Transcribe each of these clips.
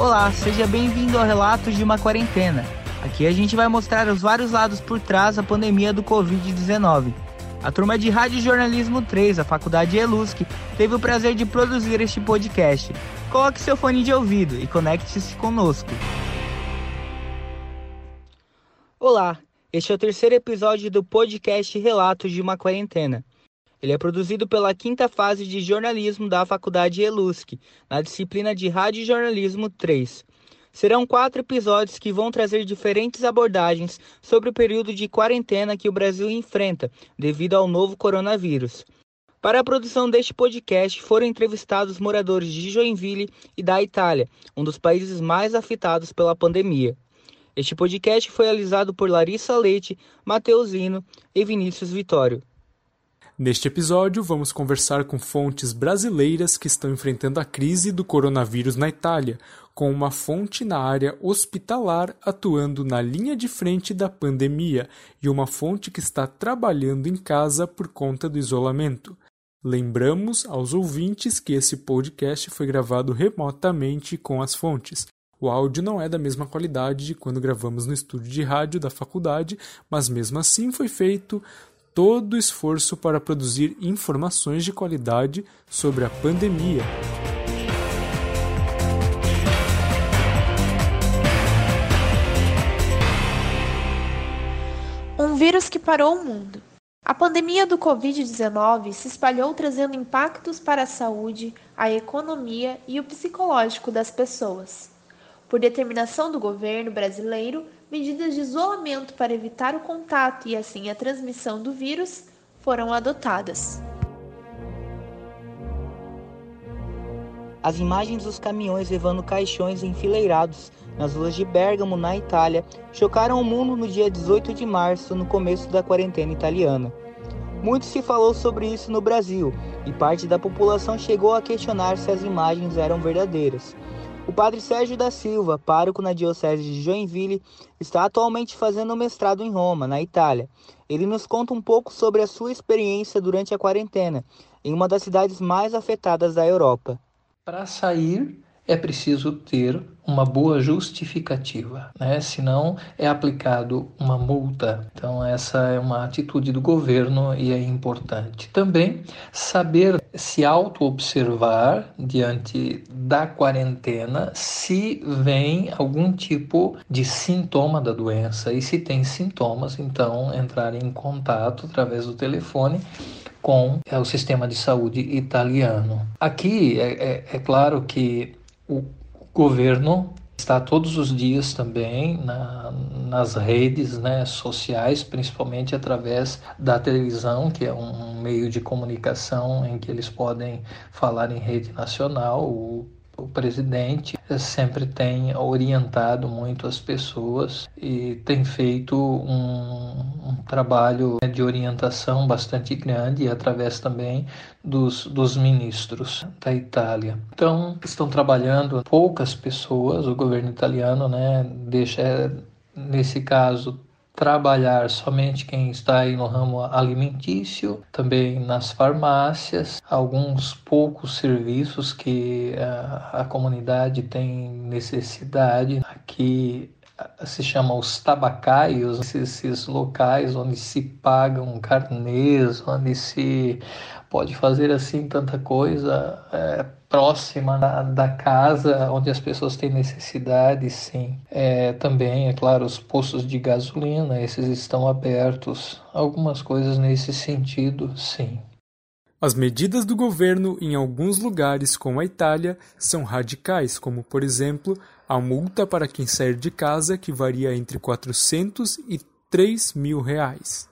Olá, seja bem-vindo ao Relatos de uma Quarentena. Aqui a gente vai mostrar os vários lados por trás da pandemia do Covid-19. A turma de Rádio Jornalismo 3, a Faculdade ELUSC, teve o prazer de produzir este podcast. Coloque seu fone de ouvido e conecte-se conosco. Olá, este é o terceiro episódio do podcast Relatos de uma Quarentena. Ele é produzido pela quinta fase de jornalismo da Faculdade ELUSC, na disciplina de Rádio Jornalismo 3. Serão quatro episódios que vão trazer diferentes abordagens sobre o período de quarentena que o Brasil enfrenta devido ao novo coronavírus. Para a produção deste podcast foram entrevistados moradores de Joinville e da Itália, um dos países mais afetados pela pandemia. Este podcast foi realizado por Larissa Leite, Mateusino e Vinícius Vitório. Neste episódio, vamos conversar com fontes brasileiras que estão enfrentando a crise do coronavírus na Itália, com uma fonte na área hospitalar atuando na linha de frente da pandemia e uma fonte que está trabalhando em casa por conta do isolamento. Lembramos aos ouvintes que esse podcast foi gravado remotamente com as fontes. O áudio não é da mesma qualidade de quando gravamos no estúdio de rádio da faculdade, mas mesmo assim foi feito todo o esforço para produzir informações de qualidade sobre a pandemia. Um vírus que parou o mundo. A pandemia do Covid-19 se espalhou trazendo impactos para a saúde, a economia e o psicológico das pessoas. Por determinação do governo brasileiro, medidas de isolamento para evitar o contato e assim a transmissão do vírus foram adotadas. As imagens dos caminhões levando caixões enfileirados nas ruas de Bergamo, na Itália, chocaram o mundo no dia 18 de março, no começo da quarentena italiana. Muito se falou sobre isso no Brasil e parte da população chegou a questionar se as imagens eram verdadeiras. O padre Sérgio da Silva, pároco na Diocese de Joinville, está atualmente fazendo mestrado em Roma, na Itália. Ele nos conta um pouco sobre a sua experiência durante a quarentena, em uma das cidades mais afetadas da Europa. Para sair, é preciso ter uma boa justificativa, né? senão é aplicado uma multa. Então, essa é uma atitude do governo e é importante. Também saber se auto-observar diante da quarentena se vem algum tipo de sintoma da doença e se tem sintomas, então entrar em contato através do telefone com é, o sistema de saúde italiano. Aqui é, é, é claro que o governo está todos os dias também na, nas redes né, sociais, principalmente através da televisão, que é um meio de comunicação em que eles podem falar em rede nacional. O o presidente sempre tem orientado muito as pessoas e tem feito um, um trabalho de orientação bastante grande através também dos, dos ministros da Itália. Então, estão trabalhando poucas pessoas, o governo italiano né, deixa, nesse caso, trabalhar somente quem está aí no ramo alimentício, também nas farmácias, alguns poucos serviços que a, eh, a comunidade tem necessidade. Aqui eh, se chama os tabacaios, esses locais onde se pagam carnês, onde se pode fazer assim tanta coisa é, próxima da, da, casa onde as pessoas têm necessidade, sim. É, também, é claro, os postos de gasolina, esses estão abertos. Algumas coisas nesse sentido, sim. As medidas do governo em alguns lugares, como a Itália, são radicais, como, por exemplo, a multa para quem sair de casa, que varia entre 400 e 3 mil reais.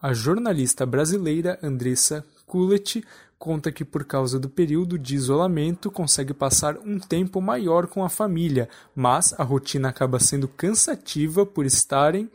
A jornalista brasileira Andressa Kulet conta que por causa do período de isolamento consegue passar um tempo maior com a família, mas a rotina acaba sendo cansativa por estarem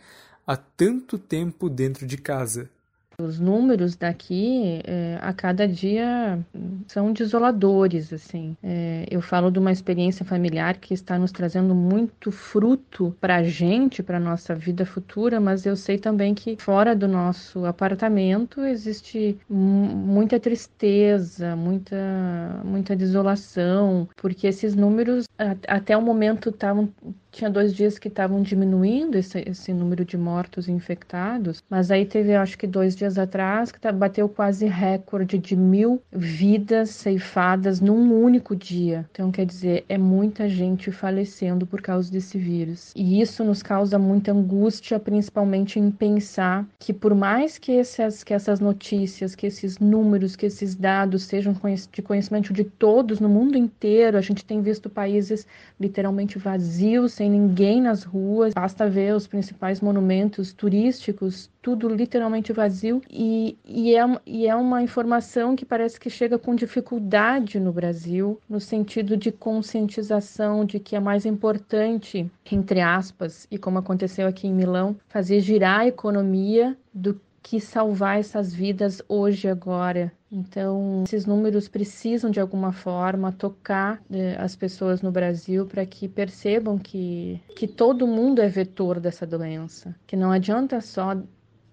há tanto tempo dentro de casa. Os números daqui é, a cada dia são desoladores, assim. É, eu falo de uma experiência familiar que está nos trazendo muito fruto para a gente, para nossa vida futura, mas eu sei também que fora do nosso apartamento existe muita tristeza, muita, muita desolação, porque esses números até o momento estavam tinha dois dias que estavam diminuindo esse, esse, número de mortos infectados, mas aí teve, acho que dois dias atrás, que tá, bateu quase recorde de mil vidas ceifadas num único dia. Então, quer dizer, é muita gente falecendo por causa desse vírus. E isso nos causa muita angústia, principalmente em pensar que, por mais que essas, que essas notícias, que esses números, que esses dados sejam de conhecimento de todos no mundo inteiro, a gente tem visto países literalmente vazios, sem sem ninguém nas ruas, basta ver os principais monumentos turísticos, tudo literalmente vazio, e, e, é, e é uma informação que parece que chega com dificuldade no Brasil, no sentido de conscientização de que é mais importante, entre aspas, e como aconteceu aqui em Milão, fazer girar a economia do que salvar essas vidas hoje, agora. Então, esses números precisam de alguma forma tocar né, as pessoas no Brasil para que percebam que, que todo mundo é vetor dessa doença, que não adianta só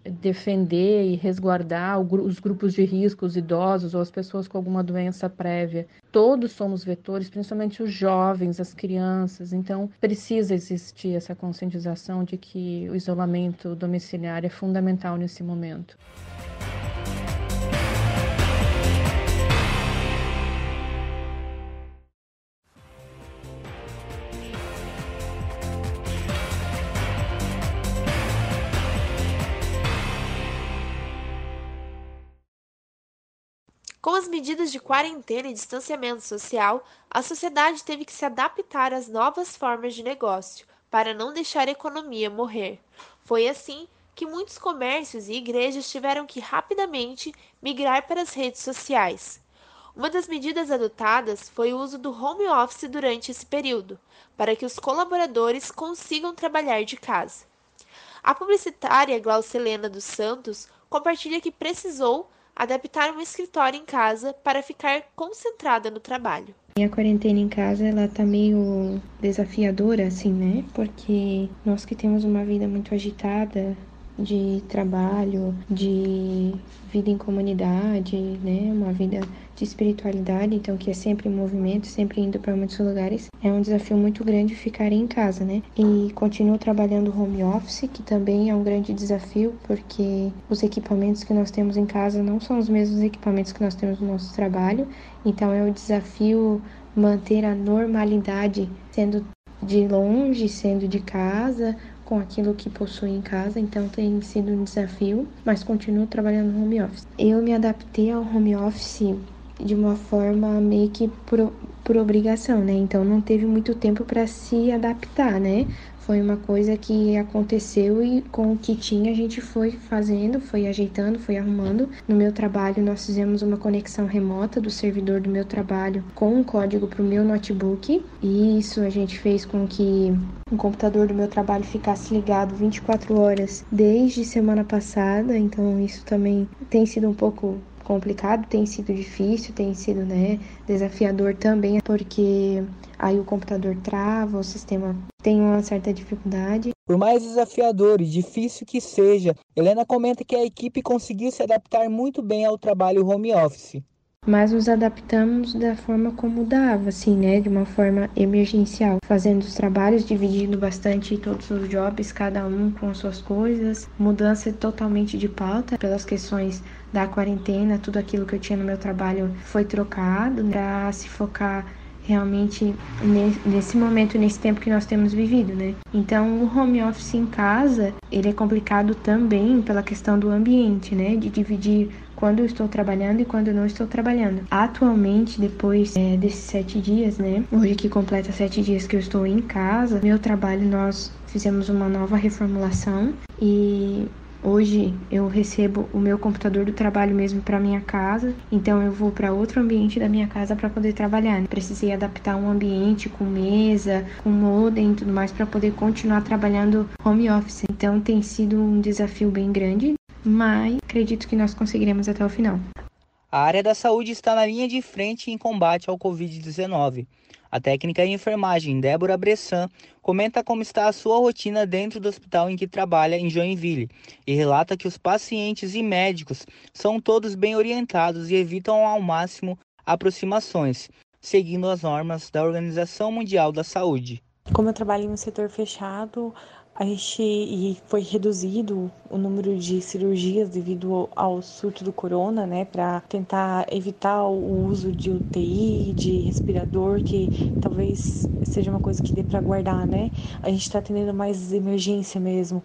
defender e resguardar os grupos de risco, os idosos ou as pessoas com alguma doença prévia. Todos somos vetores, principalmente os jovens, as crianças. Então, precisa existir essa conscientização de que o isolamento domiciliar é fundamental nesse momento. Com as medidas de quarentena e distanciamento social, a sociedade teve que se adaptar às novas formas de negócio para não deixar a economia morrer. Foi assim que muitos comércios e igrejas tiveram que rapidamente migrar para as redes sociais. Uma das medidas adotadas foi o uso do home office durante esse período, para que os colaboradores consigam trabalhar de casa. A publicitária Glaucelena dos Santos compartilha que precisou adaptar um escritório em casa para ficar concentrada no trabalho. A quarentena em casa, ela tá meio desafiadora, assim, né? Porque nós que temos uma vida muito agitada, de trabalho, de vida em comunidade, né? Uma vida de espiritualidade, então que é sempre em movimento, sempre indo para muitos lugares. É um desafio muito grande ficar em casa, né? E continuo trabalhando home office, que também é um grande desafio, porque os equipamentos que nós temos em casa não são os mesmos equipamentos que nós temos no nosso trabalho. Então é um desafio manter a normalidade sendo de longe, sendo de casa, com aquilo que possui em casa, então tem sido um desafio, mas continuo trabalhando no home office. Eu me adaptei ao home office de uma forma meio que por, por obrigação, né? Então não teve muito tempo para se adaptar, né? Foi uma coisa que aconteceu e com o que tinha a gente foi fazendo, foi ajeitando, foi arrumando. No meu trabalho, nós fizemos uma conexão remota do servidor do meu trabalho com um código para o meu notebook, e isso a gente fez com que o computador do meu trabalho ficasse ligado 24 horas desde semana passada, então isso também tem sido um pouco complicado, tem sido difícil, tem sido né, desafiador também, porque aí o computador trava, o sistema tem uma certa dificuldade. Por mais desafiador e difícil que seja, Helena comenta que a equipe conseguiu se adaptar muito bem ao trabalho home office mas nos adaptamos da forma como dava, assim, né, de uma forma emergencial, fazendo os trabalhos, dividindo bastante todos os jobs, cada um com suas coisas, mudança totalmente de pauta pelas questões da quarentena, tudo aquilo que eu tinha no meu trabalho foi trocado para se focar realmente nesse momento, nesse tempo que nós temos vivido, né? Então, o home office em casa, ele é complicado também pela questão do ambiente, né? De dividir quando eu estou trabalhando e quando eu não estou trabalhando. Atualmente, depois é, desses sete dias, né? Hoje que completa sete dias que eu estou em casa, meu trabalho nós fizemos uma nova reformulação e Hoje eu recebo o meu computador do trabalho mesmo para minha casa, então eu vou para outro ambiente da minha casa para poder trabalhar. Precisei adaptar um ambiente com mesa, com modem e tudo mais para poder continuar trabalhando home office. Então tem sido um desafio bem grande mas acredito que nós conseguiremos até o final. A área da saúde está na linha de frente em combate ao Covid-19. A técnica em enfermagem Débora Bressan comenta como está a sua rotina dentro do hospital em que trabalha em Joinville e relata que os pacientes e médicos são todos bem orientados e evitam ao máximo aproximações, seguindo as normas da Organização Mundial da Saúde. Como eu trabalho em um setor fechado, a gente e foi reduzido o número de cirurgias devido ao surto do corona, né, para tentar evitar o uso de UTI, de respirador, que talvez seja uma coisa que dê para guardar, né? A gente está tendo mais emergência mesmo.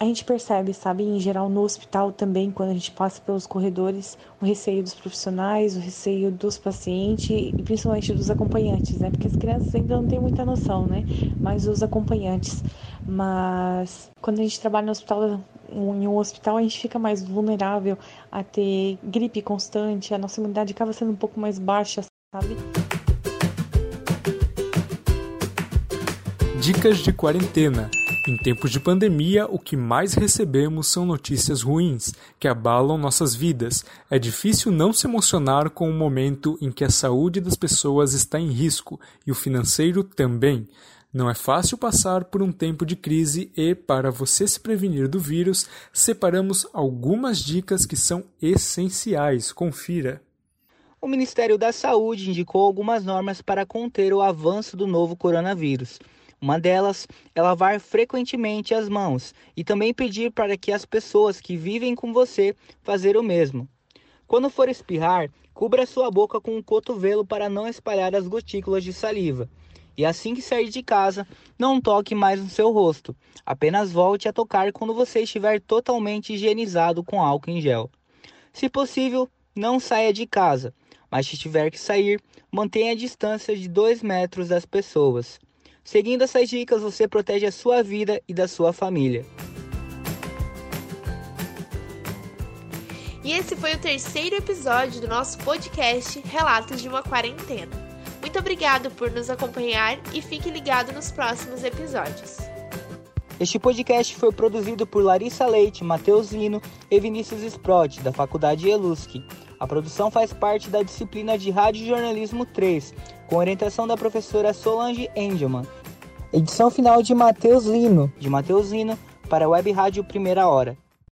A gente percebe, sabe, em geral no hospital também, quando a gente passa pelos corredores, o receio dos profissionais, o receio dos pacientes e principalmente dos acompanhantes, né? Porque as crianças ainda não têm muita noção, né? Mas os acompanhantes. Mas quando a gente trabalha no hospital, em um hospital, a gente fica mais vulnerável a ter gripe constante, a nossa imunidade acaba sendo um pouco mais baixa, sabe? Dicas de quarentena. Em tempos de pandemia, o que mais recebemos são notícias ruins, que abalam nossas vidas. É difícil não se emocionar com o momento em que a saúde das pessoas está em risco e o financeiro também. Não é fácil passar por um tempo de crise e, para você se prevenir do vírus, separamos algumas dicas que são essenciais. Confira. O Ministério da Saúde indicou algumas normas para conter o avanço do novo coronavírus. Uma delas é lavar frequentemente as mãos e também pedir para que as pessoas que vivem com você fazer o mesmo. Quando for espirrar, cubra sua boca com um cotovelo para não espalhar as gotículas de saliva. E assim que sair de casa, não toque mais no seu rosto. Apenas volte a tocar quando você estiver totalmente higienizado com álcool em gel. Se possível, não saia de casa, mas se tiver que sair, mantenha a distância de 2 metros das pessoas. Seguindo essas dicas, você protege a sua vida e da sua família. E esse foi o terceiro episódio do nosso podcast Relatos de uma Quarentena. Muito obrigado por nos acompanhar e fique ligado nos próximos episódios. Este podcast foi produzido por Larissa Leite, Matheus Lino e Vinícius Sprott, da Faculdade Elusc. A produção faz parte da disciplina de Rádio Jornalismo 3, com orientação da professora Solange Engelman. Edição final de Matheus Lino, de Matheus Lino, para a Web Rádio Primeira Hora.